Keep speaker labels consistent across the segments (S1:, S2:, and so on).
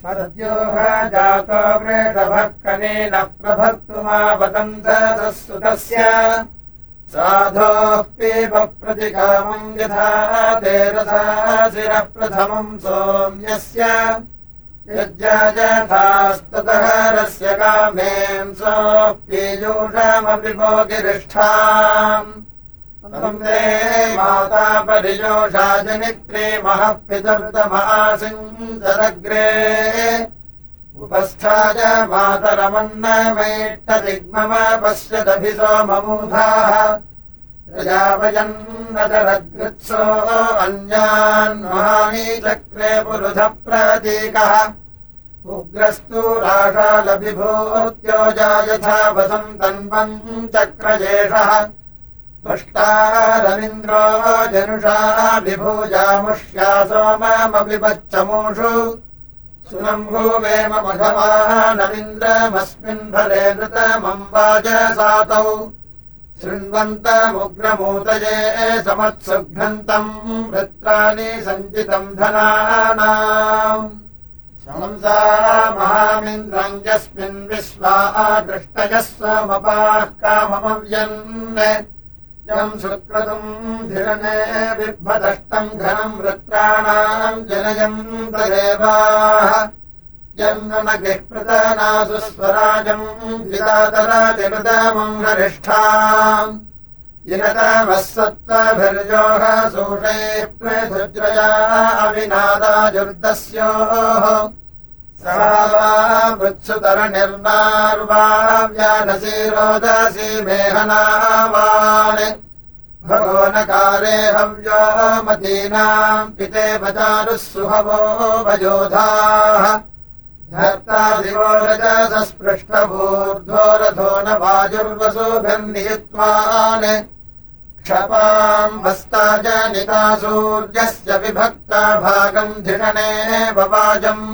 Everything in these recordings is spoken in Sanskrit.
S1: सद्योः जातो वृषभः कनेन प्रभक्तुमावदन्तः सुतस्य साधोः पीप प्रतिकामम् यथा तेरसाशिरः प्रथमम् सोम्यस्य। यज्ञायथास्ततः रस्य कामेम् सोः पीयूषमपि भोगिरिष्ठाम् वन्दे माता परिजोषा जनित्रे महः पितृतमासिञ्चदग्रे उपस्थाय मातरमन्नमैष्टदिग्मम पश्यदभिसो ममूधाः प्रजापयन्नतरद्गृत्सो अन्यान् महानी चक्रे पुरुधः प्रतीकः उग्रस्तु राषालभिभूत्योजा यथा वसन्तन्वम् चक्रजेषः पष्टारमिन्द्रो जनुषा विभूजामुष्या सोममपि पच्चमूषु सुनम्भूवेमघवानमिन्द्रमस्मिन् भरे नृतमम्बाजसातौ शृण्वन्तमुग्रमूतये समत्सुघ्नन्तम् वृत्राणि सञ्चितम् धनानाम्। शंसा महामिन्द्रम् यस्मिन् विश्वा दृष्टयः स्वमपाः काममव्यन् यम् सुक्रतुम् धिरणे बिभ्वदष्टम् घनम् वृत्राणाम् जनयन्तदेवाः यन्नगिः प्रतनासु स्वराजम् विदातराजकृतमम् हरिष्ठा जिनतमः सत्त्वभिर्योः सूषैः पृथुज्रया अविनादाजुर्दस्योः सा वा वृत्सुतरनिर्मार्वाव्यानसी रोदसी मेहनावान् भगवनकारे हव्यो मतीनाम् पिते वचारुः सुहवो वयोधाः। धर्ता दिवो रजसस्पृष्टभूर्ध्वो रथो न वाजुर्वसुभिर्नियुत्वान् क्षपाम् हस्ता जनिता सूर्यस्य विभक्ता भागम् धिषणे ववाजम्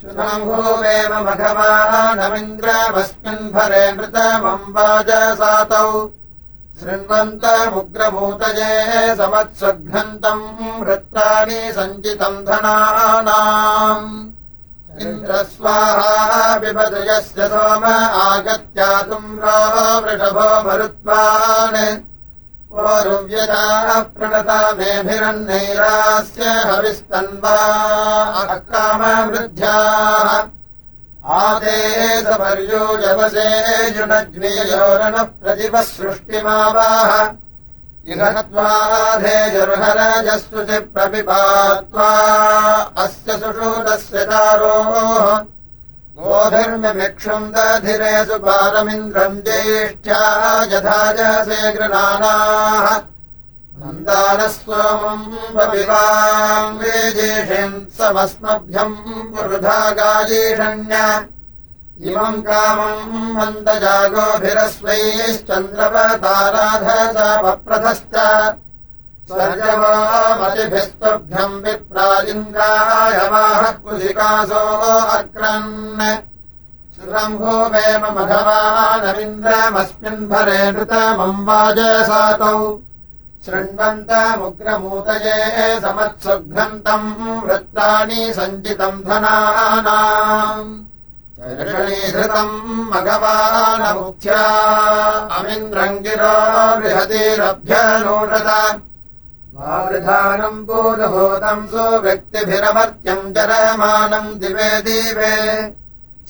S1: शुनम्भूवेव मघवानमिन्द्रमस्मिन् भरे नृतमम्बाजसातौ शृण्वन्तमुग्रमूतये समत्सुघ्नन्तम् वृत्तानि सञ्चितम् धनानाम्। इन्द्रस्वाहा विपदयस्य सोम आगत्यातुम्रो वृषभो मरुत्वान् ओरुव्यजाः प्रणता मेभिरन्नैरास्य हविस्तन्वा कामवृद्ध्याः आदे सपर्योजवसे युनज्ञयोरणः प्रतिपः सृष्टिमावाह इहत्वाधेजुर्हरजस्सु चि प्रपिपात्वा अस्य सुषूतस्य चारोः गोधर्ममिक्षुम् दधिरे सुपारमिन्द्रम् ज्येष्ठ्या यथा जसे गृणानाः मन्दानः सोमम् पपिवाम् वेजेषिन् समस्मभ्यम् पुरुधा गायीषण्य इमम् कामम् स्वर्गवामतिभिस्तुभ्यम् कुशिकासो अक्रन्। श्रम्भो वेम मघवानमिन्द्रमस्मिन् भरे नृतमम् वाजसातौ शृण्वन्तमुग्रमूतये समत्सुघ्नन्तम् वृत्तानि सञ्चितम् धनानाम्। षणीधृतम् मघवानमुख्या अमिन्द्रम् गिरो बृहतीरभ्यनूषत वावृधानम् पूर्वभूतम् सुव्यक्तिभिरमर्त्यम् जरमानम् दिवे दिवे।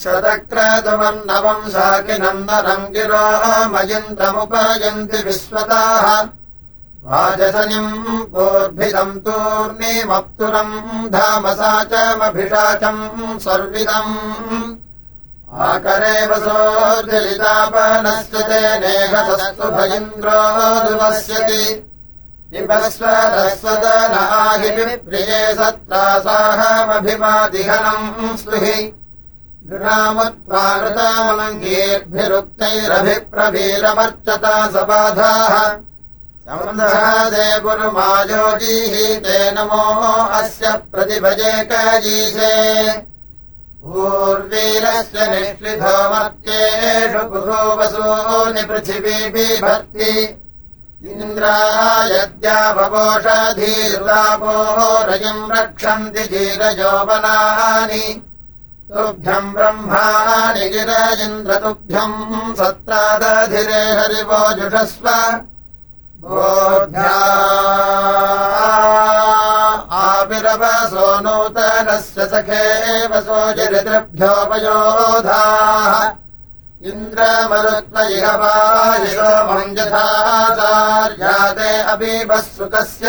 S1: शतक्रतुमन्नवम् शाकिनम् नरम् गिरो मयिन्द्रमुपयन्ति विश्वताः। वाजसनिम् पूर्भिदम् तूर्णीमप्तुरम् धामसा च मभिषाचम् सर्विदम् आकरे वसोर्जलितापनस्य तेनेहसस्तु भयिन्द्रो दुवस्यति विपस्वरस्वदनाहि विप्रिये सत्रासाहमभिमादिहनम् स्तुहि नृणामुत्वानृतामङ्गीर्भिरुक्तैरभिप्रवीरमर्चता सबाधाः। संसहादे गुरुमायोजीः ते नमो अस्य प्रतिभजेकजीसे पूर्वीरस्य निःश्लिधो मर्त्येषु कुतो वसूनि पृथिवी बिभर्ति इन्द्रायद्यावोषधीर्लापो रयिम् रक्षन्ति धीरजोपनानि तुभ्यम् ब्रह्माणि गिर इन्द्रतुभ्यम् सत्रादधिरे हरिवो जुषस्व। बोध्या आविरवसो नूतनस्य सखे वसो जरितृभ्योपयोधाः इन्द्रमरुत्वयिहवायिरो मञ्जथाचार्याते अबीबः सुतस्य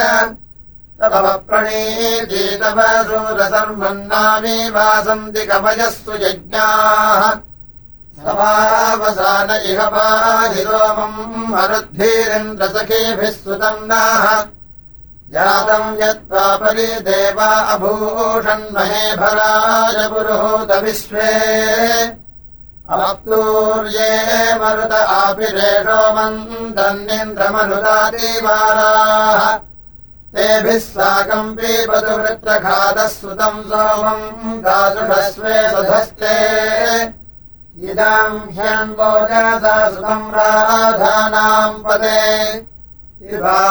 S1: तव प्रणीतीतव सूरसर्वन्नामी वासन्ति कवयस्तु यज्ञाः। समावसान इह पाहिरोमम् मरुद्भिरिन्द्रसखीभिः सुतम् नाः जातम् यत्त्वापरि देवा अभूषन्महे भराय पुरुहूतविश्वे अप्तूर्ये मरुत आपिरेषो मन्दन्निन्द्रमनुदादिवाराः तेभिः साकम् पीपतु वृत्रघातः सुतम् सोमम् दासुषस्वे सधस्ते। इदाम् ह्यन्वोजसा सुतम् राधानाम् पदे। त्वा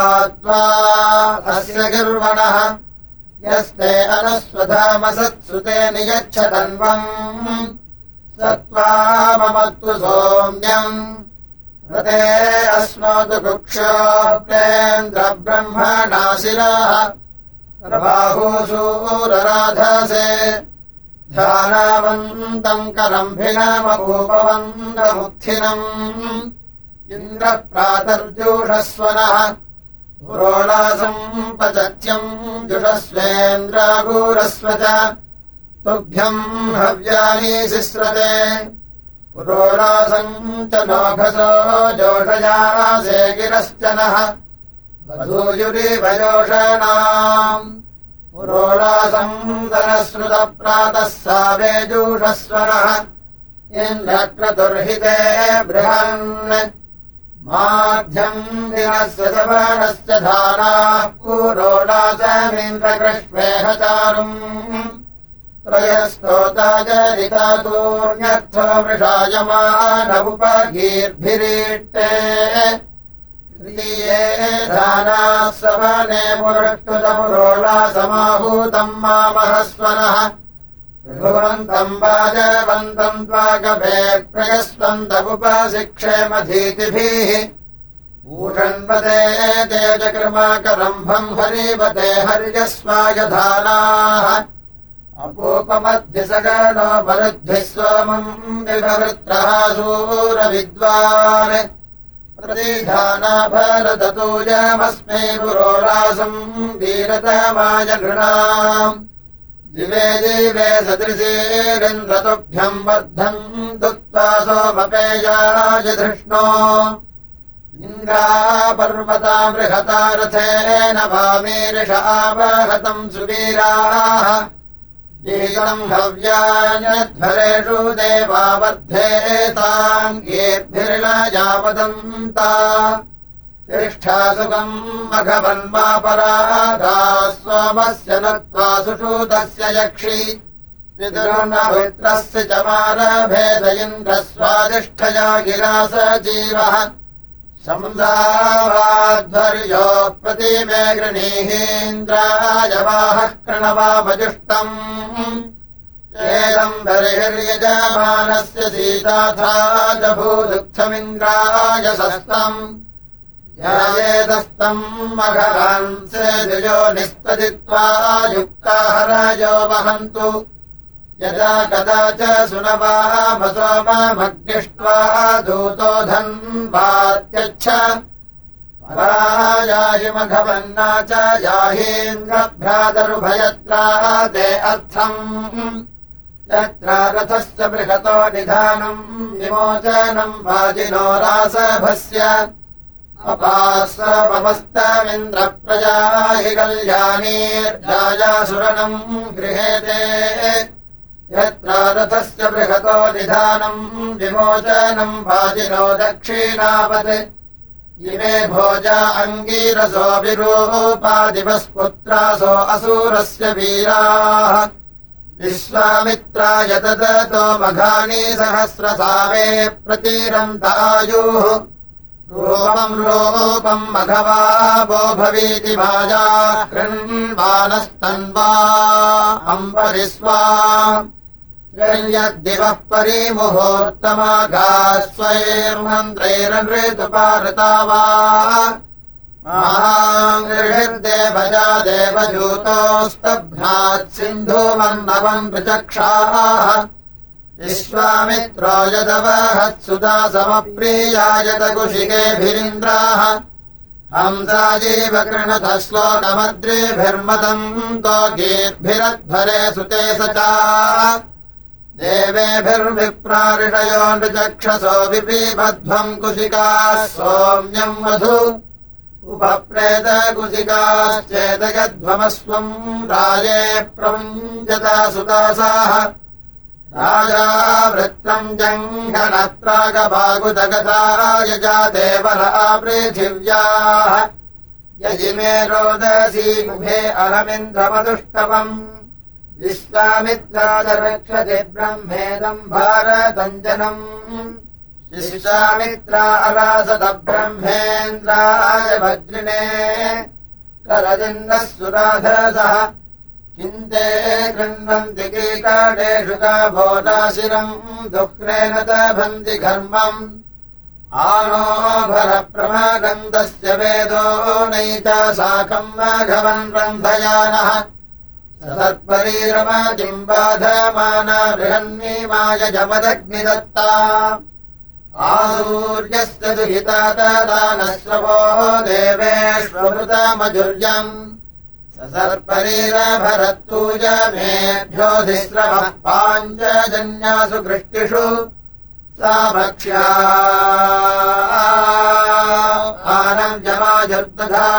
S1: अस्य गिर्वणः यस्ते अनुस्वधामसत्सुते नियच्छतन्वम् स त्वा मम तु सोम्यम् रते अस्मोतु कुक्षोप्रेन्द्रब्रह्मणाशिराः प्रबाहूसूरराधसे ध्यानावन्तम् करम्भिनमपूपवन्तमुत्थिनम् इन्द्रः प्रातर्जूषस्वनः पुरोणासम् पचत्यम् जुषस्वेन्द्रागूरस्व च तुभ्यम् हव्यानि शिस्रते पुरोणासम् च नोघसो जोषयासे गिरश्च नः। वधूयुरिवयोषणाम् पुरोणासम् सरश्रुतप्रातः सावेजूषस्वरः इन्द्रक्रतुर्हिते बृहन्। माध्यम् दिनस्य सवर्णस्य धाराः। पुरोडाचमिन्द्रकृष्वेह चारुम् त्रयस्तोताचरितातूर्ण्यर्थो वृषायमानमुपगीर्भिरीट्टे त्रिये धानाः सवने पुरष्टुतपुरोडासमाहूतम् मामहस्वनः। भुवन्तम् वाजवन्तम् त्वागभे प्रयस्वन्तमुपशिक्षेमधीतिभिः ऊषण्वते तेजकृमाकरम्भम् हरिवते हर्यस्वायधानाः अपूपमध्यसगनो मरुद्भिः सोमम् विभवृत्रः सूरविद्वान् प्रतिधाना भरततूजमस्मै पुरोरासम् वीरतमाय नृणाम् दिवे दिवे सदृशेरिन्द्रतुभ्यम् वर्धम् दुक्त्वा सोमपेयाय धृष्णो। इन्द्रापर्वता बृहता रथेन वामीरिषावहतम् सुवीराः देवावर्धेताम् येद्भिर्न यावदन्ता तिष्ठा सुखम् मघवन्मापराधा सोमस्य नत्वा सुषूतस्य यक्षि। पितुर्नवित्रस्य च मारभेद इन्द्रस्वादिष्ठया गिरा स जीवः संसावाध्वर्यो प्रतिमे गृणीहीन्द्रायवाहः कृणवामजुष्टम् एदम् बर्हिर्यजमानस्य सीताथा च भूदुःखमिन्द्राय सस्तम्। ेदस्तम् मघवांसे द्विजो निस्तदित्वा युक्ता हराजो वहन्तु यदा कदा च सुनवामसोमग्निष्ट्वा दूतो धन्वात्यच्छ। याहि मघवन्ना च याहीन्द्रभ्रातरुभयत्रा ते अर्थम्। यत्र रथस्य बृहतो निधानम् विमोचनम् वाजिनो रासभस्य। अपास्वपमस्तमिन्द्रप्रजा हि कल्याणीर्जायासुरणम् गृहेते यत्र रथस्य बृहतो निधानम् विमोचनम् वाजिनो दक्षिणावत् इमे भोजा अङ्गीरसो विरूपादिवस्पुत्रासो असूरस्य वीराः। विश्वामित्राय ददतो मघानी सहस्रसावे प्रतीरन्तायुः रूपम् रूपम् मघवा वो भवीति माया कृण्वानस्तन्वा अम्बरिस्वा यद्दिवः परिमुहूर्तमाघा स्वैर्मन्त्रैरनृतुपारता वा महाङ्गृहिर्देवजा देवजूतोस्तभ्नात् सिन्धुमन्नवम् प्रचक्षाः विश्वामित्रो यदवहत्सुदा समप्रियायत कुशिकेभिरिन्द्राः हंसाजीव कृणतः श्लोकमद्रिभिर्मतम् तो गीर्भिरध्वरे सुते स च देवेभिर्विप्रारिषयो नृचक्षसो विपीबध्वम् कुशिकाः सोम्यम् मधु उपप्रेतकुशिकाश्चेदगध्वमस्वम् राजे प्रमुञ्जता सुदासाः राजा वृत्तम् जङ्घनत्रागभागुदगता देवरा पृथिव्याः यजिमे रोदसी मुखे अहमिन्द्रमदुष्टवम् विश्वामित्रादरक्षति ब्रह्मेदम् भारतञ्जनम्। विश्वामित्रा अरासत ब्रह्मेन्द्राय वज्रिणे। करदिन्दः सुराधरसः किन्ते कृण्वन्ति कीकाटेषु भोदाशिरम् दुःखेन तभन्ति घर्मम्। आनो भरप्रमागन्धस्य वेदो नैता साकम् माघवन् रन्धयानः सर्परीरमाजिम् बाधमाना बृहन्मीमाय जमदग्निदत्ता। आसूर्यस्य दुहिता तदा नश्रवो देवेष्वमृतमजुर्यम् सर्परीरभरत्तूजमेभ्योऽधिस्रवः पाञ्चजन्यासु वृष्टिषु सा भक्ष्या आनम् जमाजुर्दधानायाम्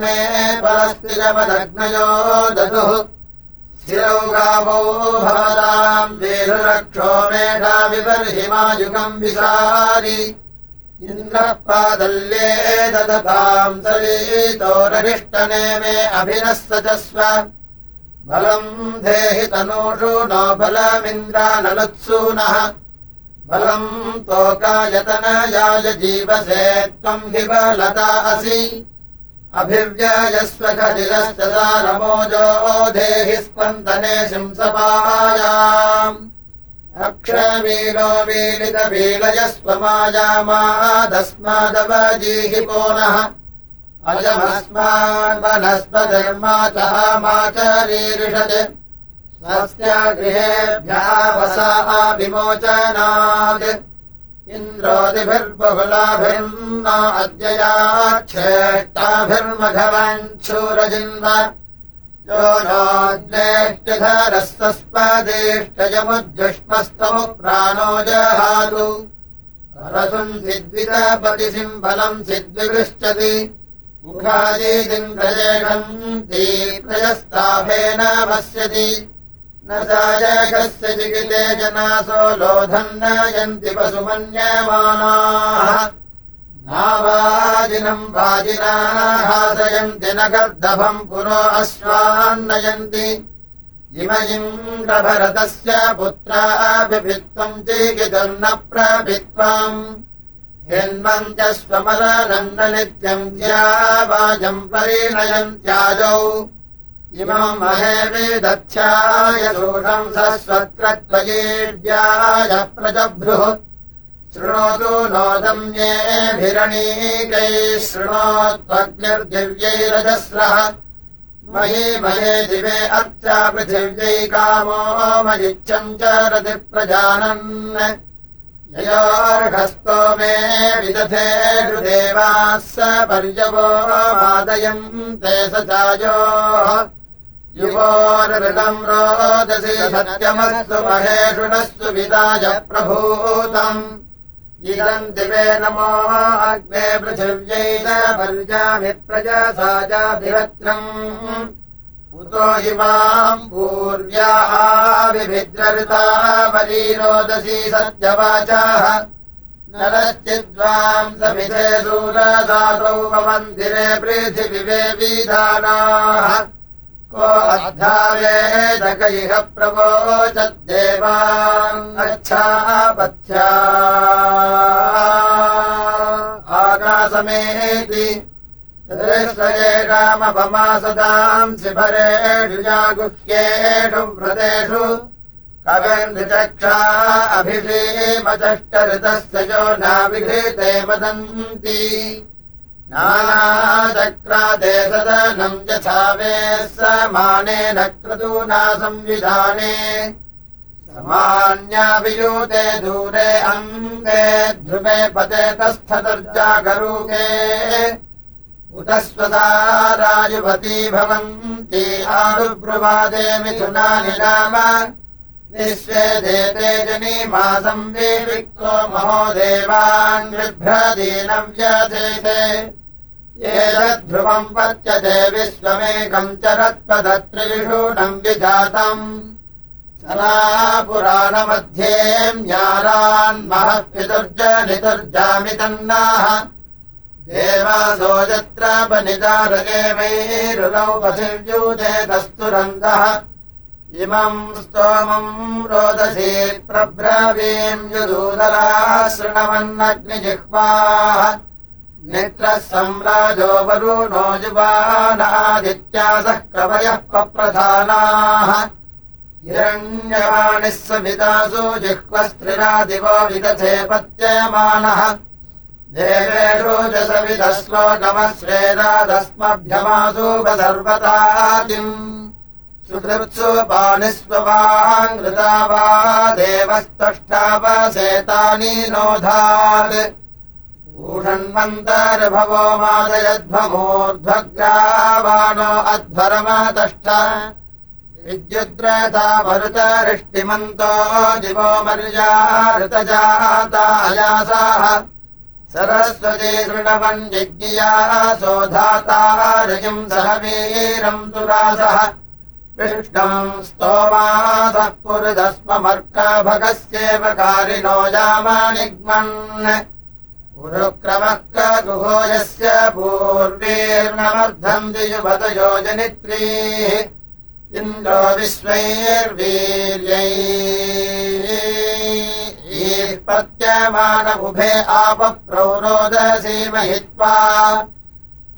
S1: मे परस्तिरमदग्नयो ददुः। स्थिरौ गावो भवताम् वेरुरक्षो मेढा विबर्हिमायुगम् विशारि इन्द्रः पादल्ये ददताम् सवीतोररिष्टने मे अभिनः सचस्व बलम् देहि तनूषु नो बलमिन्द्रानलुत्सूनः बलम् तोकायतनयाय जीवसे त्वम् हि बलता असि। अभिव्ययस्व खलिलश्च सारमोजो देहि स्पन्दने शिंसपायाम्। अक्षवीलो वीलितवीलयस्व मायामादस्मादवजीहि पोनः अयमस्मान् वनस्पधर्माचः माचरीरिषत् स्वस्य गृहेभ्यावसा विमोचनात्। इन्द्रोदिभिर्बहुलाभिर्न अद्ययाच्छेष्टाभिर्मघवञ्छूरजिन्व यो नोद्वेष्टधरस्तस्पदेष्टयमुद्युष्मस्तमु प्राणो जहातु। परसुम् सिद्वितपति सिम्बलम् सिद्विगृच्छति मुखादीदिन्द्रजेषन्ति प्रयस्ताभेन पश्यति न सायकस्य चिकिते जनासो लोधम् नयन्ति पशुमन्यमानाः। नावाजिनम् वाजिना हासयन्ति न गर्दभम् पुरो अश्वान्नयन्ति। इमयिन्द्रभरतस्य पुत्राभित्वम् चीकितुर्न प्रभित्वम्। हिन्वन्त्यस्वमलनन्न नित्यम् ज्यावाजम् परिणयन्त्याजौ इमम् महे विदध्याय शोषम् सस्वत्रत्वयेड्याय प्रजभ्रुः। शृणोतु नोदम्येभिरणीकैः शृणोत्वग्निर्दिव्यैरजस्रः। मही महे दिवे अर्चा पृथिव्यै कामो मयिच्छम् च रतिप्रजानन् ययोर्हस्तो मे विदधे हृदेवाः स पर्यवो मादयम् ते स चायोः युवोरृतम् रोदसि सत्यमस्तु महेषुणस्तु इदम् दिवे नमो अग्ने पृथिव्यै च पर्यामि प्रजसा चाभिवत्रम् इमाम् पूर्व्याः विभिद्रऋतावलीरोदसी सत्यवाचाः। नरश्चिद्वाम् समिधे सूरसातौ मन्दिरे विधानाः को अद्धावेदक इह प्रवोचद्देवाम् अच्छा रामपमासदांसि भरेषु जागुह्येषु व्रतेषु। कविर्नृचक्षा अभिषेमचष्टऋतस्य यो नाविघृते वदन्ति। नानाचक्रादे सदनम् यथा वे समानेन क्रतूना संविधाने समान्याभियूते दूरे अङ्गे ध्रुवे पते तस्थतर्जागरूके उत स्वसारायुवती भवन्ति आरुब्रुवादे मिथुनानि नाम विश्वे देते जनीमासम् विविक्तो महो देवान् बिभ्रदीनम् व्यथेते एतद्ध्रुवम् पत्यते विश्वमेकम् चरत्पदत्रिषूणम् विजातम्। सदा पुराणमध्ये म्यारान्महः पितुर्जनितुर्जामितन्नाः देवासो यत्र वनितारगेवैरुगौ पथिव्यूतेतस्तुरन्दः इमम् स्तोमम् रोदसी प्रब्रवीम् युदूदरा शृणवन्नग्निजिह्वाः नेत्रः सम्राजो वरुणो युवानादित्यासः कवयः पप्रधानाः। हिरण्यवाणिः समितासु जिह्वस्त्रिरादिवो विदथे पत्यमानः देवेषु च सविदश्लोकमश्रेरादस्मभ्यमासूपसर्वतातिम् सुहृत्सु पाणिस्ववाङ्कृता वा देवस्तष्टावसेतानि नोधात्। ऊषण्मन्तर्भवो मादयध्वमूर्ध्वग्रावाणो अध्वरमतष्ट विद्युद्रथा मरुतरिष्टिमन्तो दिवो मर्या ऋतजातायासाः सरस्वती दृढवन् यज्ञिया सोधातारयम् सह वीरम् दुरासः। विष्णम् स्तोमासः पुरुदस्ममर्कभगस्येव कारिणो यामानिग्मन्। पुरुक्रमः गुहो यस्य पूर्वीर्णमर्धम् दियुवत योजनित्रीः इन्द्रो विश्वैर्वीर्यै पत्यमानमुभे आपप्रौरोदसीमहित्वा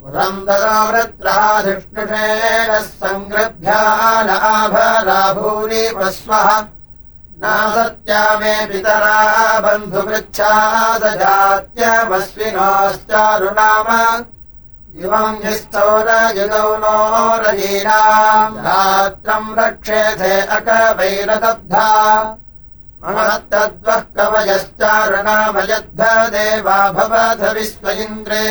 S1: पुरन्दरो वृत्राधिष्णुषेणः सङ्गृभ्यानाभराभूरि प्रस्वः नासत्या मे पितरा बन्धुपृच्छा स जात्यमस्विनोश्चारुणाम इवम् निस्थौरयुगौ नो रजीनाम् रात्रम् रक्षेथे अकवैरदब्धा महत्तद्वः कवयश्चारुणामयद्ध देवा भवथ विश्व इन्द्रे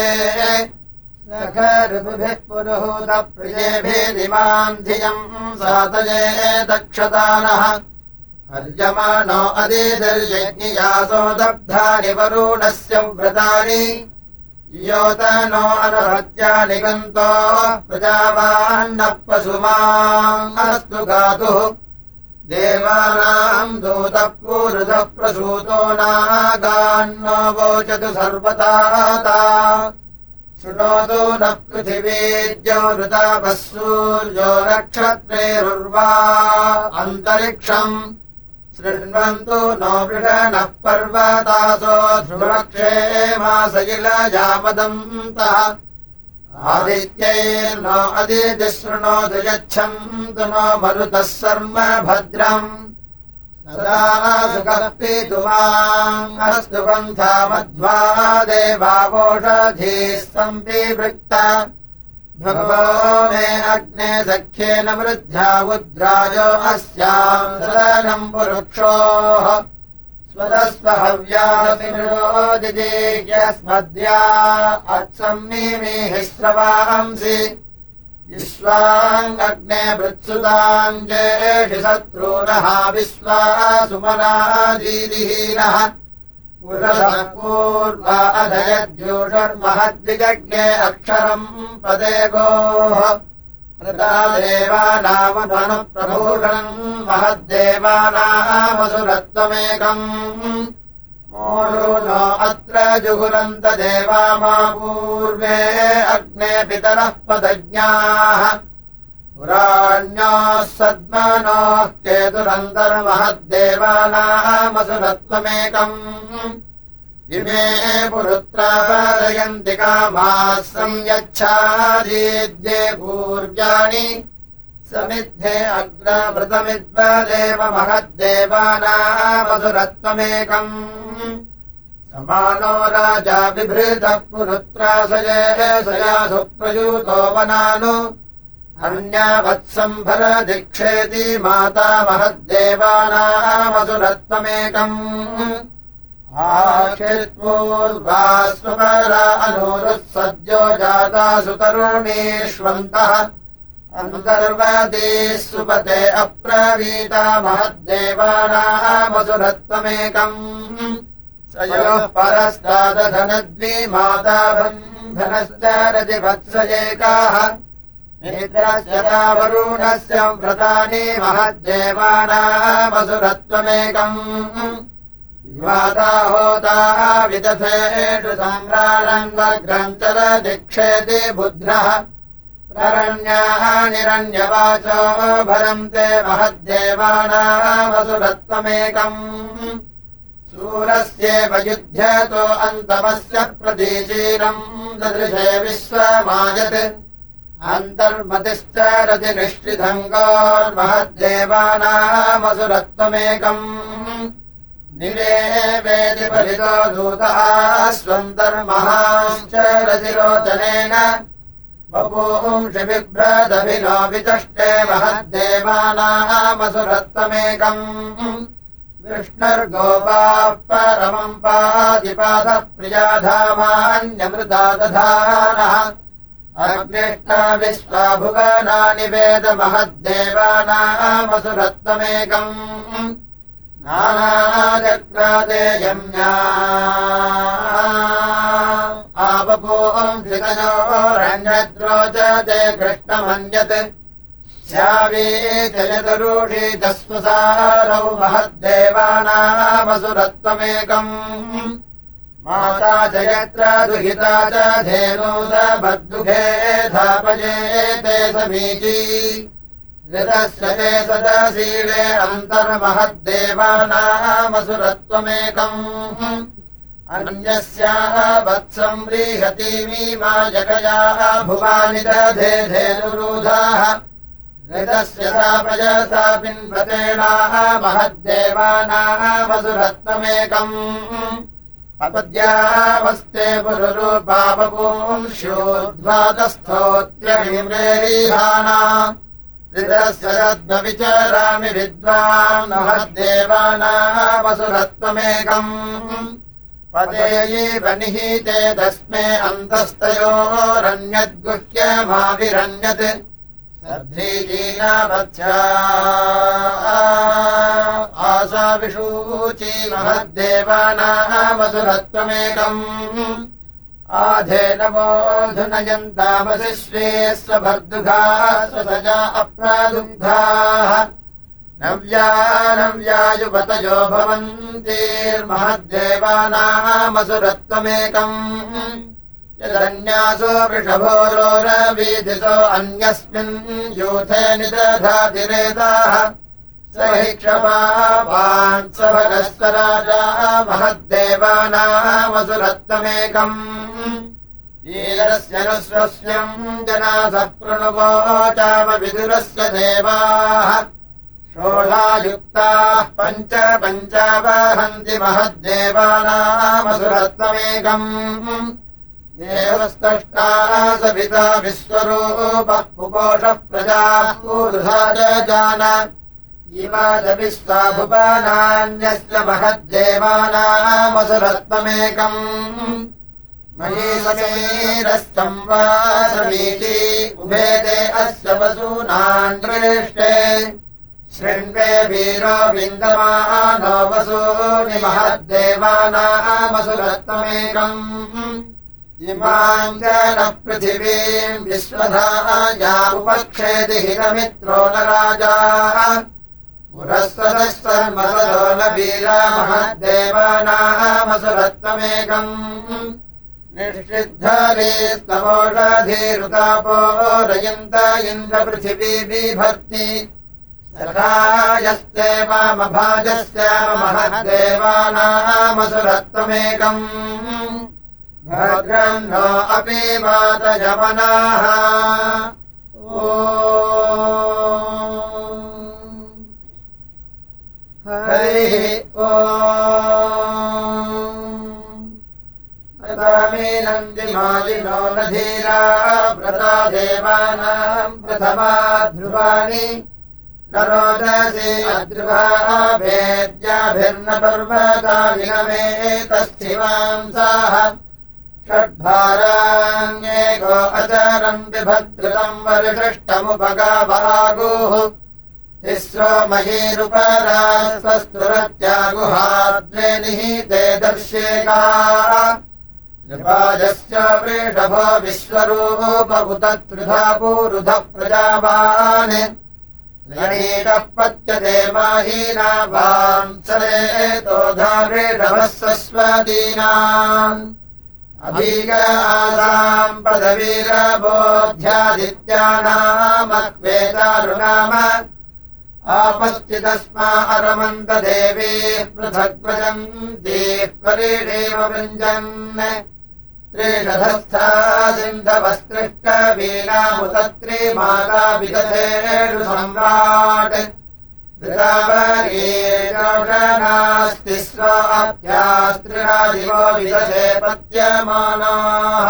S1: सखरुभिः पुरुहूतप्रियेभिरिमाम् धियम् सातये दक्षतानः। अर्यमाणो अदीदर्यज्ञियासो दब्धानि वरुणस्य व्रतानि योतनो अनहत्यानि गन्तो प्रजावान्नः पशुमास्तु गातुः देवानाम् दूतः पूरुधः प्रसूतो नागान्नो वोचतु सर्वता शृणोतु नः पृथिवीद्यो ऋतापः सूर्यो नक्षत्रेरुर्वा। अन्तरिक्षम् शृण्वन्तु नो वृषणः पर्वतासो ध्रुवक्षेमासैलजामदन्तः आदित्यैर्नो अदितिशृणोतु यच्छन्तु नो मरुतः सर्म भद्रम् पन्था मध्वा देवावोषधीः सम्पिवृत्त भगवो मे अग्ने सख्येन वृद्ध्या उद्राजो अस्याम् सदनम् पुरुक्षोः। स्वदस्वहव्यादिदेह्यस्मद्या अत्सम्मीमिः स्रवांसि विश्वाङ्गग्ने वृत्सुताम् जेषि शत्रूनः विश्वा सुमनादीदिहीनः पूर्वा अधयद्यूषर्महद्विजज्ञे अक्षरम् पदे गोः देवानामनुप्रभूषणम् महद्देवानामसुरत्वमेकम् मोषो नो अत्र जुहुरन्त देवा मा पूर्वे अग्ने पितरः पदज्ञाः पुराण्योः सद्मनोः केतुरन्तर्महद्देवानामसुरत्वमेकम्। इमे पुरुत्रापादयन्ति कामाः संयच्छादीद्ये पूर्व्याणि समिद्धे अग्रवृतमिद्वदेव महद्देवानामसुरत्वमेकम्। समानो राजा बिभृतः पुरुत्रासये सया सुप्रयूतो वनानु अन्यावत्सम्भर दिक्षेति माता महद्देवानामसुरत्वमेकम् स्वरा अनुरुः सद्यो जाता सुतरुणीष्वन्तः अन्तर्वती सुपते अप्रवीता महद्देवानामसुरत्वमेकम् स योः परस्तादधनद्वि माता बन्धनश्च रतिवत्स एकाः नेत्रस्य व्रतानि महद्देवानामसुरत्वमेकम् माता होता विदथेषु सम्रारङ्गग्रन्थर दीक्षेति बुध्रः प्ररण्याः निरण्यवाचो भरन्ते महद्देवानामसुरत्वमेकम् सूरस्येव युध्यतो अन्तमस्य प्रतीचीरम् ददृशे विश्वमायत् अन्तर्मतिश्च रतिनिष्ठितङ्गोर्महद्देवानामसुरत्वमेकम् निरेवेदिपरितो दूतः स्वन्तर्महाश्च रतिरोचनेन बभूंषिबिभ्रदभिनो विचष्टे महद्देवानामसुरत्वमेकम्। विष्णर्गोपाः परमम् पादिपादः प्रियाधामान्यमृता दधानः अग्निष्टा विश्वाभुवनानि वेदमहद्देवानामसुरत्वमेकम् नानाजक्रादे यम्या आपपूम् रण्यद्रोचते कृष्णमन्यत्। स्यावी जयतरुषि दस्वसारौ महद्देवानामसुरत्वमेकम् माता च दुहिता च धेनूदबद्दुघे धापयेते समीची। ऋतस्य ते सदशीले अन्तर्महद्देवानामसुरत्वमेकम् अन्यस्याः वत्सम् व्रीहतीमी मा जगयाः भुवानि दधे धेनुरूधाः। ऋतस्य सापयसा पिन्वतेनाः महद्देवानामसुरत्वमेकम् अपद्यावस्ते पुरुरूपावपुंस्योद्वातस्थोत्यभिम्रेरीहाना विचरामि विद्वान् महद्देवानामसुरत्वमेकम् पदेयैव निहीते तस्मे अन्तस्तयोरन्यद्गुह्यमाविरन्यत् सद्धीजीनावत्स्या आसा विषूची महद्देवानामसुरत्वमेकम् आधेनवोऽधुनयन्तामसि स्वे स्वभर्दुघाः स्वसजा अप्रादुग्धाः। नव्या नव्यायुपतयो भवन्तीर्महद्देवानामसुरत्वमेकम् यदन्यासो वृषभोरोरवीधिसो अन्यस्मिन् यूथे निदधातिरेताः। स हि क्षमावान् स भगस्त राजा महद्देवानामसुरत्वमेकम्। वीरस्य न स्वस्यम् जनासः प्रणुवोचामविदुरस्य देवाः। षोढायुक्ताः पञ्च पञ्चावहन्ति महद्देवानामसुरत्वमेकम् देवस्तष्टाः सविता विश्वरूपः पुपोषः प्रजाः पूर्धा जान इमादविश्वाभुपानान्यस्य महद्देवानामसुरत्वमेकम् महीसमीरस्तम्वासमीची उभेदे अस्य वसूनान् दृष्टे। शृण्वे वीरो विन्दमानो वसूनि महद्देवानामसुरत्वमेकम् नः पृथिवीम् विश्वधाया उपक्षेति हितमित्रो न राजा। पुरःसदश्चर्मसरो न वीरामहद्देवानामसुरत्वमेकम् निःसिद्धरे स्तमोषधीरुतापो रयन्त इन्द्रपृथिवी बिभर्ति सखायस्ते वामभाजस्य महद्देवानामसुरत्वमेकम् भद्रम् नो अपि वातयवनाः ओ हरिः ओ मीनन्दिमालिनो न धीरा व्रता देवानाम् प्रथमा ध्रुवाणि न रोदसी अध्रुवा भेद्याभिर्न पर्वतानिगमे तस्थिवांसाः षड्भाराण्येको अचरम् विभद्रुतम् वरिषष्टमुपगाभागुः तिस्रो महीरुपरास्तुरत्यागुहाद्वे निहीते दर्शेका। ृपाजस्य वृषभो विश्वरूपभुत त्रिधा पूरुधः प्रजावान्। णीकः पच्यते माहीनावांसरेतो धावृषभः स्वस्वदीनाम् अभीगासाम् पदवीरबोध्यादित्यानामक्वेतारुणाम आपश्चिदस्मा अरमन्ददेवीः पृथग्वजन्तीः परीडेव वृञ्जन् त्रिषधस्था सिन्धवस्त्रिष्टवीणामुतत्रि माता विदधेषु सम्राट् नास्ति स्वाभ्यास्त्रिरादिवो विदधे पत्यमानाः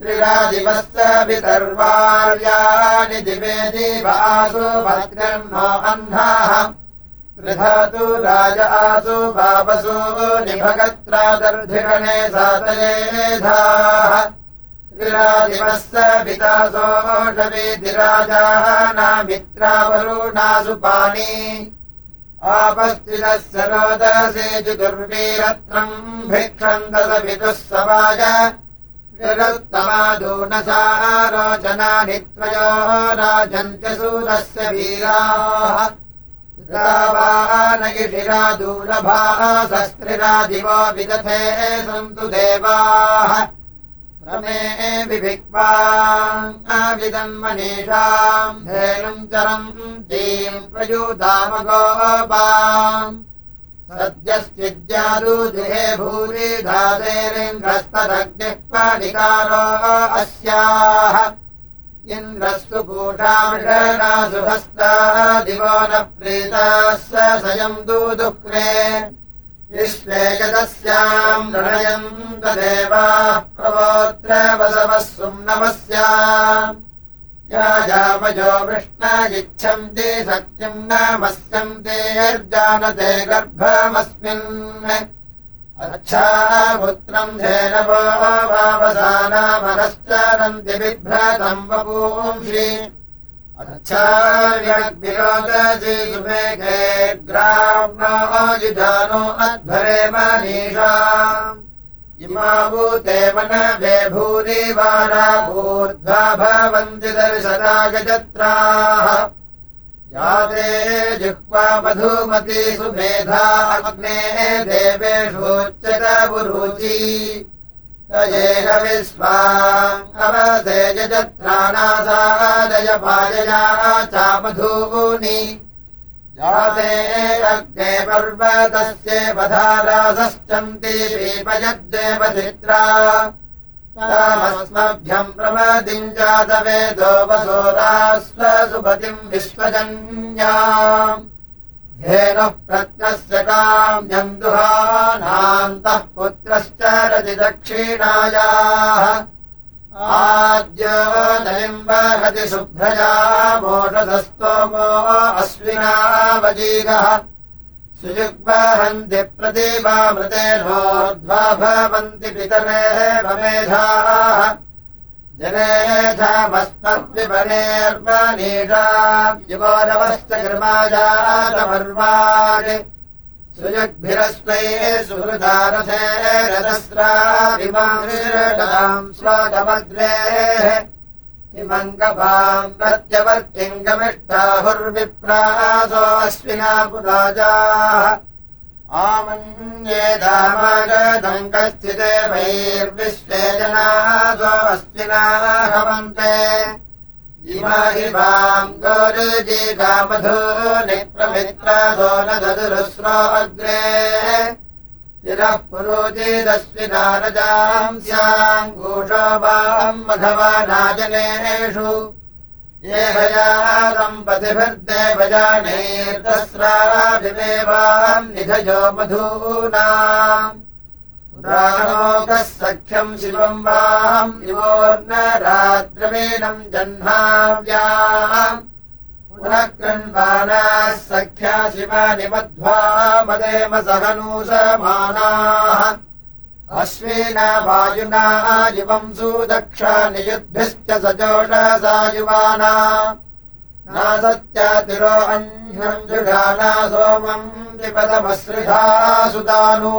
S1: त्रिरादिवस्य विदर्वार्याणि दिवे दिवासु भद्रन्नो अह्नाः त्रिधातु राज आसु भावसु निभगत्रादर्धिगणे सातयेधाः त्रिरादिवस्य पितासोषवीतिराजाः नामित्रावरुणासु पाणी आपस्थितस्य रोदसे चतुर्वीरत्नम् भिक्षन्दसविदुः समाज त्रिरुत्तमादूनसा रोचनानि त्वयो राजन्त्यसूरस्य वीराः। शस्त्रिरादिवो विदथे सन्तु देवाः रमे विभिक्वाविदन्मनीषाम् धेनुम् चरम् जीम् प्रयूतामगोपाम् सद्यश्चिद्यादुहे भूरि धातेरिन्द्रस्तदग्निः पाणिकारो अस्याः। इन्द्रस्तु कूषामिषणासुभस्ता दिवो न प्रीताः सयम् दूदुक्रे विश्वे गतस्याम् नृणयम् तदेवाः प्रवोत्र वसवः सुम्नमस्याम् याजामजो वृष्णायिच्छन्ति सत्यम् न मस्यन्ते यर्जानते गर्भमस्मिन्। अच्छापुत्रम् धेनवो वावसानामनश्चरन्ति बिभ्रतम् वपूंषि ग्राम्णो युजानो अध्वरे मनीषा। इमा भूते मनभे भूरि वारा भूर्ध्वा भवन्ति दर्शदा गजत्राः याते जिह्वा मधुमती सुमेधा अग्ने देवेषोच्चत विश्वा अवसे यजत्राणासादय पायया च मधूनि याते अग्ने पर्वतस्य वधारासश्चन्ति पीपयद्देव चित्रा तामस्मभ्यम् प्रमदिम् जातवेदो वसोरास्वसुपतिम् विश्वजन्या धेनुः प्रत्नस्य काम्यम् दुहानान्तः पुत्रश्च रतिदक्षिणायाः आद्योदयम् वहति शुभ्रया मोषधस्तोमो अश्विनावजीगः सुयुग्वहन्ति प्रतिभामृतेनोर्ध्वा भवन्ति पितरेः मेधाः जनेधामस्मद्विपनेर्वनीषाब्जुगोरवश्च कृमाजातमर्वाणि सुयुग्भिरस्मै सुहृदारथे रथस्राभिमाम् श्लोकमग्रेः किमङ्गपाम् प्रत्यवर्तिङ्गमिष्टाहुर्विप्रासो अश्विना पुराजाः आमन्येदामागदङ्गस्थिते वैर्विश्वे जनासो अश्विना हवन्ते इमाहि वाम् गोरुजी कामधो निप्रमित्रासो न ददुरुस्रो अग्रे। चिरः पुरोचेदस्विनारजाम् स्याम् घोषो वाम् मघवा हयादम्पतिभिर्देवजानेर्दस्राभिमेवाम् निधयो मधूना राणोकः सख्यम् शिवम् वाम् युवोर्न राद्रवीणम् जह्नाव्याम् पुनः कृण्वानाः सख्या शिवानि मध्वा मदेम सहनूषमानाः अश्विना वायुना युवम् सुदक्षा नियुद्भिश्च सजोषसा युवाना। नासत्यातिरो अह्नम् जुषाना सोमम् विपदमसृधा सुदानु।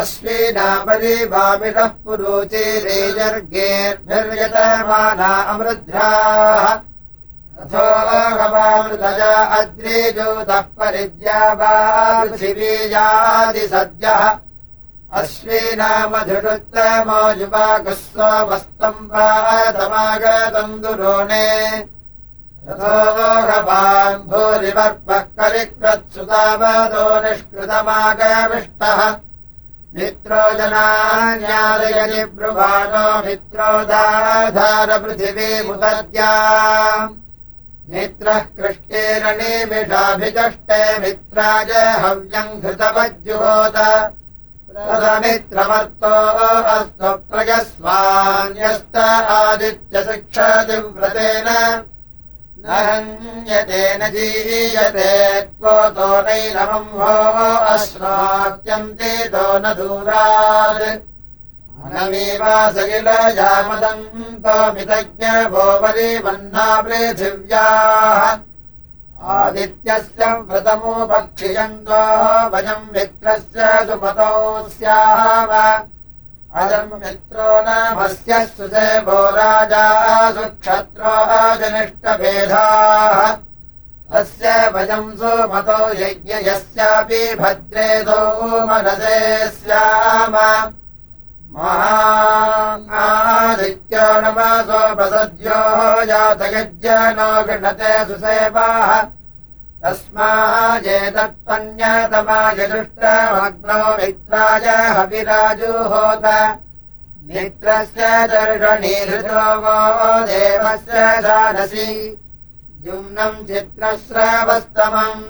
S1: अश्विना परिभामिषः पुरोचिरेजर्गेर्भिर्यतमाना अमृद्ध्याः अथो गवामृतजा अद्रिजोतः परिद्या वा पृथिवीयादिसद्यः अश्विनामधिषुत्तमो युवाकुः सोमस्तम् पातमागतम् दुरोणे रथोगवान् भूरिवर्पः करिकृत्सुतावतो निष्कृतमागमिष्टः मित्रो जनान्यादयति ब्रुवाणो मित्रोदाधारपृथिवीमुदद्या मित्रः कृष्टेरनिमिषाभिचष्टे मित्राय हव्यम् घृतवज्जुहोत मित्रमर्तो अस्तु प्रयस्वान्यस्त आदित्यशिक्षतिम् व्रतेन। न हन्यतेन जीयते त्वोतो नैनमम् भो अश्रात्यन्ते तो न दूरात्। अनमेवासगिलजामदन्तोमितज्ञ भो वरिमन्ना पृथिव्याः आदित्यस्य व्रतमोपक्षियन्तो वयम् मित्रस्य सुमतो स्याम अयम् मित्रो नामस्य सुसेवो राजा सुक्षत्रो जनिष्टभेदाः अस्य वयम् सुमतो यज्ञयस्यापि भद्रेदो मनसे स्याम महादित्यो नमसोपसद्यो जातयज्ञनो गृणते सुसेवाः। तस्माजेतत्पन्यतमायदुष्टमग्नो मित्राय हविराजुहोत। मित्रस्य दर्शनीहृतो वो देवस्य सानसि युम्नम् चित्रस्रावस्तमम्।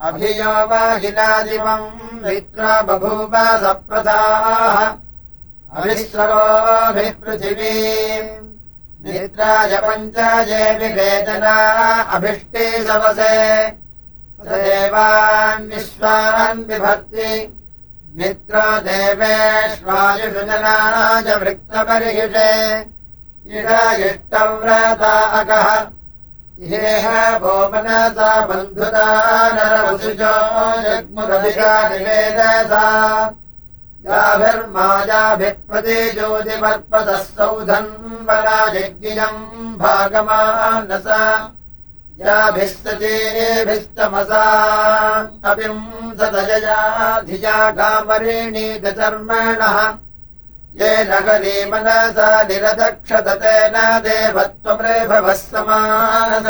S1: अभियो वाहिनादिवम् मित्र बभूव सप्रथाः अभिस्वरोभिः पृथिवी मित्राय पञ्चाये विवेदना अभिष्टे सवसे। स देवान् विश्वान् विभक्ति मित्रो देवेष्वायुषु जनाय वृत्तपरिहिषे। इडा इष्टव्रता अकः इहेह भो मनसा बन्धुता नरवसुजो जग्मुरधिका निवेदसा याभिर्मायाभिप्रति ज्योतिवर्पतः सौधन्वना यज्ञियम् भागमानस। याभिः सचेभिस्तमसा अपिंसदजया धिया कामरेणीतचर्मणः ये नगरी मनसा निरदक्षततेन देवत्वमृभवः समानस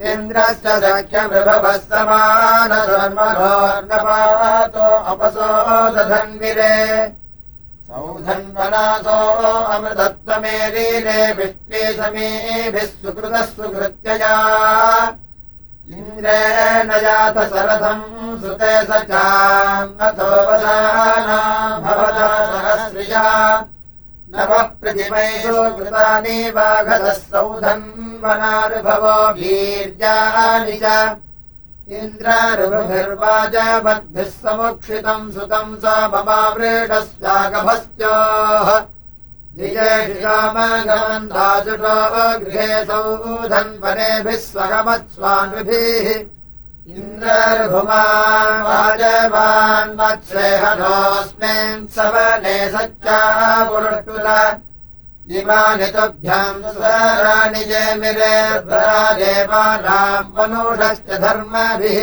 S1: इन्द्रश्च सख्यमृभवः समानधर्मनोर्नपातो अपसो दधन्विरे सौधन्वनासो अमृतत्वमेरीरे विष्णे समीभिः सुकृतः सुकृत्यया। इन्द्रेण जात सरथम् सुते स चाथो वसानाम् भवता सहस्रिया नवः प्रतिमैषु कृतानि वाघतः सौधन्वनानुभवो वीर्याणि च। इन्द्रारुभिर्वाजवद्भिः समुक्षितम् सुतम् स ममावृढस्यागभस्योः धिजेषिकामगमन्धाजुषो गृहे सौधन्वनेभिः स्वगमत्स्वामिभिः इन्द्रर्भुमान् वाजवान् वत्सेहनोऽस्मिन् सवने सच्चा पुरुष्टुल इमानि तुभ्याम् स्वराणि जयमिरे देवानाम् मनुषश्च धर्मभिः।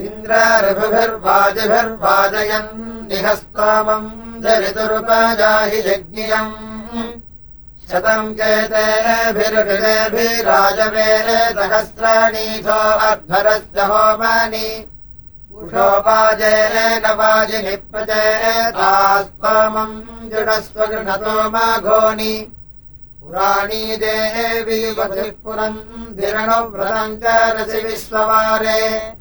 S1: इन्द्रर्भुभिर्वाजिभिर्वाजयन् निहस्तोमम् जरितुरुपजाहि यज्ञियम् शतम् केतेभिर्भिराजवेरे सहस्राणीथो अध्वरस्य होमानि। उषोपाजेन वाजिनि प्रचेतास्तमम् जुडस्व गृणतो माघोनि। पुराणी देवी च रसि विश्ववारे।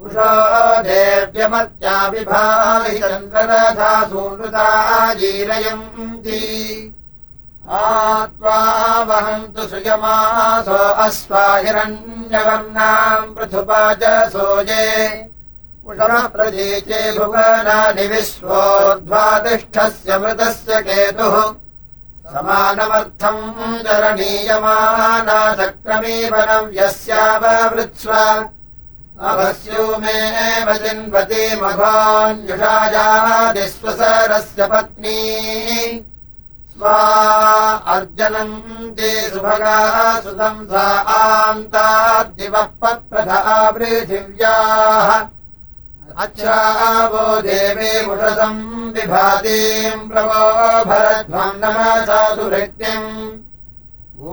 S1: उषो देव्यमत्या विभाहि चन्द्ररथा सूनृता जीरयन्ति आत्वा वहन्तु सुयमासो अस्वाहिरण्यवर्णाम् पृथुपा च सोजे प्रतीचे भुवनानि विश्वोद्वातिष्ठस्य मृतस्य केतुः। समानमर्थम् चरणीयमाना चक्रमीवनम् यस्यावृत्स्व अवस्यूमेव चिन्वति मघोऽन्युषायादिस्वसरस्य पत्नी स्वा अर्जनम् ते सुभगाः सुतम् सा आन्ताद्दिवः पप्रथा पृथिव्याः अच्छावो देवी मुषसम् विभातीम् प्रवो भरध्वम् नमसा सुभृत्यम्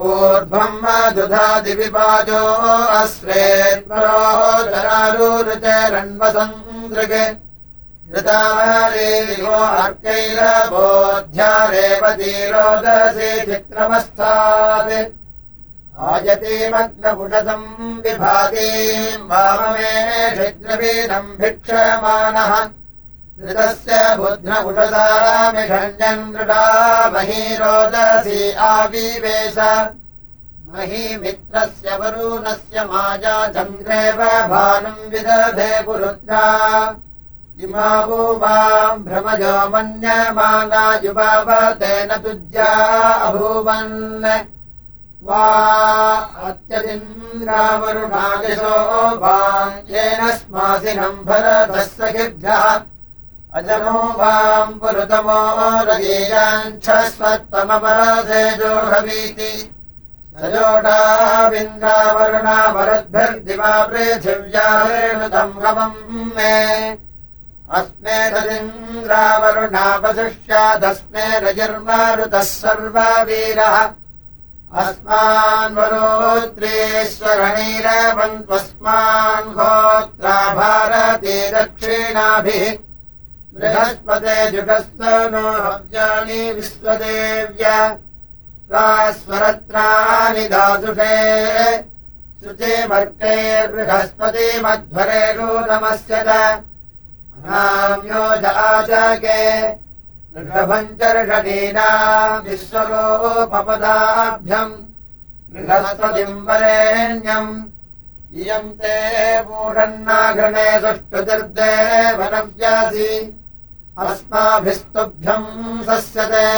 S1: ऊर्ध्वम् मधुधादिविपाजो अस्रेत्परो धरारुचरण्वसन्दृग् रेवतीरोदसे चित्रमस्थात्। आयतीमग्नपुषसम् विभातीम् वाममे क्षिद्रवीदम् भिक्षमाणः। कृतस्य बुध्नपुषसामिषण्यम् दृढा महीरोदसी आविवेश। महीमित्रस्य वरुणस्य माया चन्द्रेव भानुम् विदधे पुरुद्रा इमावो वाम् भ्रमजो मन्यमाना युवावतेन तुज्या अभूवन्। वा अत्यदिन्द्रावरुणायशो वाम् येन स्मासिनम् भरतः सखिभ्यः अजनो वाम् पुरुतमो रयीयाञ्छस्वत्तमपरासेजोहवीति सजोडाविन्द्रावरुणावरद्भिर्दिवा पृथिव्यारेणुतम् हवम् मे अस्मे सर्ववीरः। अस्मान्वरोत्रेश्वरणीरवन्त्वस्मान् होत्रा भारती दक्षिणाभिः। बृहस्पते जुगस्त नो हव्यानि विश्वदेव्य। स्वरत्राणि दासुषे शुचिमर्कैर्बृहस्पति मध्वरेषु नमस्य ऋषभञ्चर्षणीना विश्वरोपपदाभ्यम् गृहस्पतिम्बरेण्यम्। इयम् ते पूषन्नाघृणे सुष्ठुतिर्देवनव्यासि। अस्माभिस्तुभ्यम् सस्यते।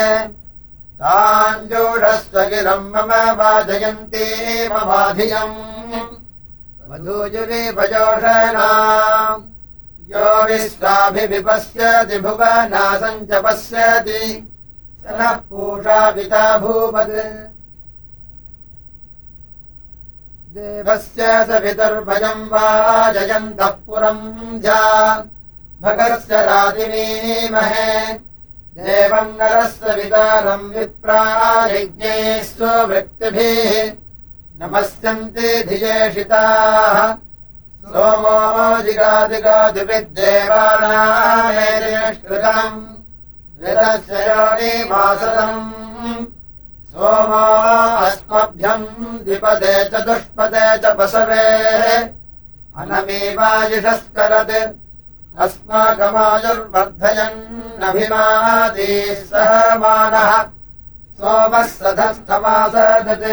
S1: ताञ्जोषस्वगिरम् मम वाजयन्ती मधुजुरिभजोषणा यो विश्वाभिपश्यति भुवनासम् च पश्यति। स नः पूषा पिता भूपत्। देवस्य स पितुर्भजम् वा जयन्तः पुरम् जा भगस्य रातिमीमहे देवम् नरस्य वितारम् विप्रायज्ञैः स्ववृत्तिभिः नमस्यन्ति धियेषिताः सोमो जिगादिगादिविद्देवानामेष्कृतम् विदस्य योनिमासदम् सोमो अस्मभ्यम् द्विपदे च दुष्पदे च पशवेः अनमीवायुषस्करत् अस्माकमायुर्वर्धयन्नभिमादीः सह मानः। सोमः सधस्थमासदत्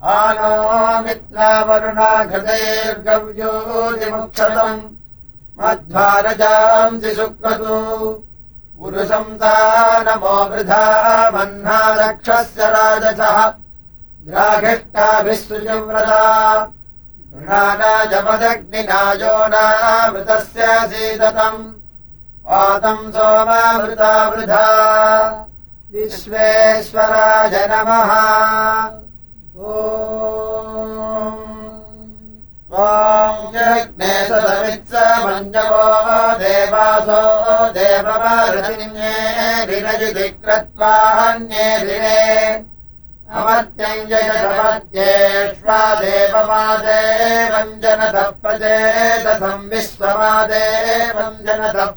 S1: आनो मित्रावरुणाघृतैर्गव्योतिमुक्षतम् मध्वारजांसि सुक्रतु। पुरुषंसा नमो वृथा मह्ना रक्षस्य राजसः। ग्राघिष्टाभिः सुचिव्रता गृणानाजमदग्निनायो नामृतस्य सीदतम् पातम् सोमामृता वृथा विश्वेश्वराय नमः समित्स मञ्जवो देवासो देववारतिन्ये विरजिति कृत्वान्ये दिने अमर्त्यम् जयमर्त्येष्वा देवमादे प्रचेदसम् विश्वमादे वञ्जनतः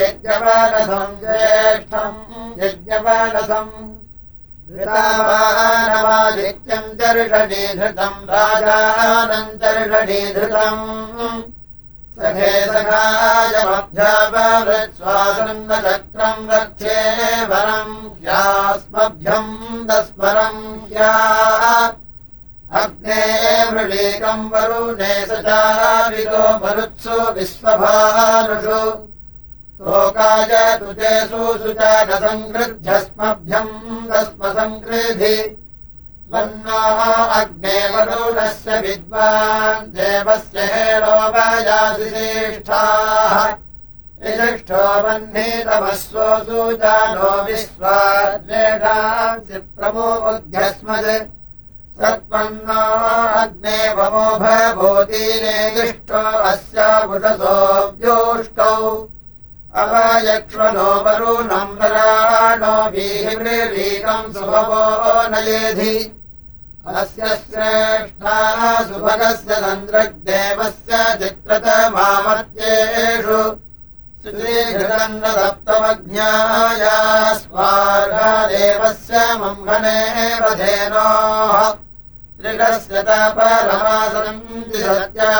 S1: यज्ञवानसम् ज्येष्ठम् यज्ञवानसम् ृतावानवादित्यम् चर्षणीधृतम् राजानम् चर्षणीधृतम् सखे सखायमभ्यावृत्स्वासन्नचक्रम् रक्षे वरम् ह्यास्मभ्यम् दस्वरम् ह्या अग्ने मृळीकम् वरुणे स चाविदो मरुत्सु विश्वभानुषु। लोकाय न सङ्गृध्यस्मभ्यम् दस्म सङ्कृधि वन्नो अग्ने वरुणस्य विद्वान् देवस्य हेणोपयासि श्रेष्ठाः विशिष्ठो वह्नितमस्वो सुजानो विश्वाद्वेषांसि प्रमोबुध्यस्मत् भूतीने दुष्टो अस्य पुषसोऽव्योष्टौ अवयक्ष्मनो वरुणम् वराणो वीहिमृलीकम् सुभवो नयेधि। अस्य श्रेष्ठाः सुभगस्य तन्द्रग्देवस्य चित्रतमामर्त्येषु श्रीघृतम् न सप्तमज्ञाया स्वार्गादेवस्य त्रिगस्य परमासनन्ति सत्या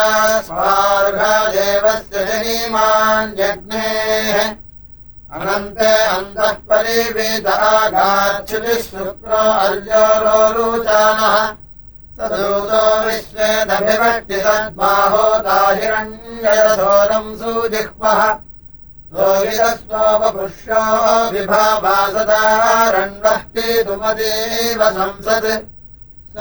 S1: स्वार्घादेवस्य जनीमान्यग्नेः अनन्ते अन्तः परिवेदागाच्छुतिः शुक्रो अर्योरोचानः स दूतो विश्वेदभिवष्टि सद्बाहो दाहिरण्यरसोरम् सुजिह्वः रोहितस्वपुष्यो विभावासदारण्वष्टितुमदेव संसत् स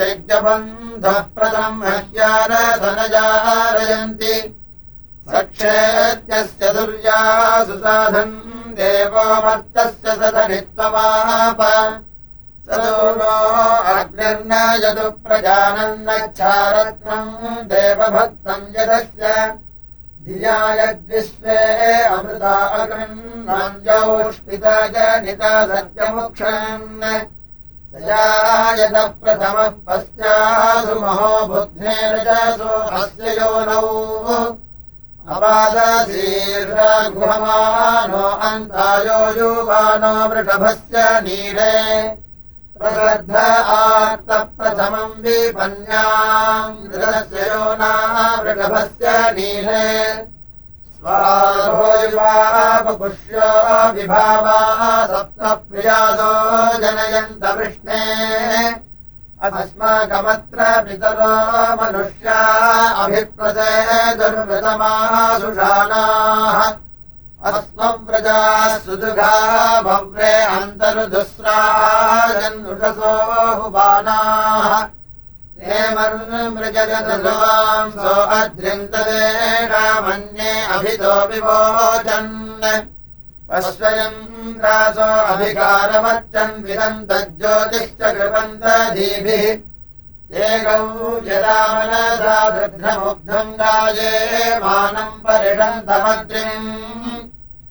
S1: यज्ञबन्धः प्रदम् मह्यारधनजारयन्ति सक्षेत्यस्य दुर्यासु साधन् देवोमर्तस्य सधनित्वमाप स दूरो अग्निर्न यदु प्रजानन्नच्छारत्नम् देवभक्तम् यदस्य। धिया यद्विश्वे अमृता अगृह्णाञ्जौष्पिता जनिता सत्यमुक्षन् यतः प्रथमः पश्चासु महो बुद्धेरजसो अस्य योनौ अपादशीर्षगुहमानो अन्तायो युवानो वृषभस्य नीरे। प्रसद्ध आर्तप्रथमम् विपन्याम् मृगस्य योना वृषभस्य नीरे स्वारोयुवापुष्यो विभावा सप्तप्रियासो जनयन्त वृष्णे अस्माकमत्र पितरो मनुष्या अभिप्रसे दुर्मृतमाः सुषाणाः अस्मम् प्रजाः सुदुघा भव्रे अन्तर्दुस्राजन्नुषसो हुबानाः मृजगतवांसो अद्रिन्तदेशामन्ये अभितो विवोचन् पश्वयन्द्रासो अभिकारमर्चन् विदन्तज्योतिश्च कृपन्तधीभिः एकौ यदा मनसा दृढमुग्धम् गाये मानम् परिषन्तमग्निम्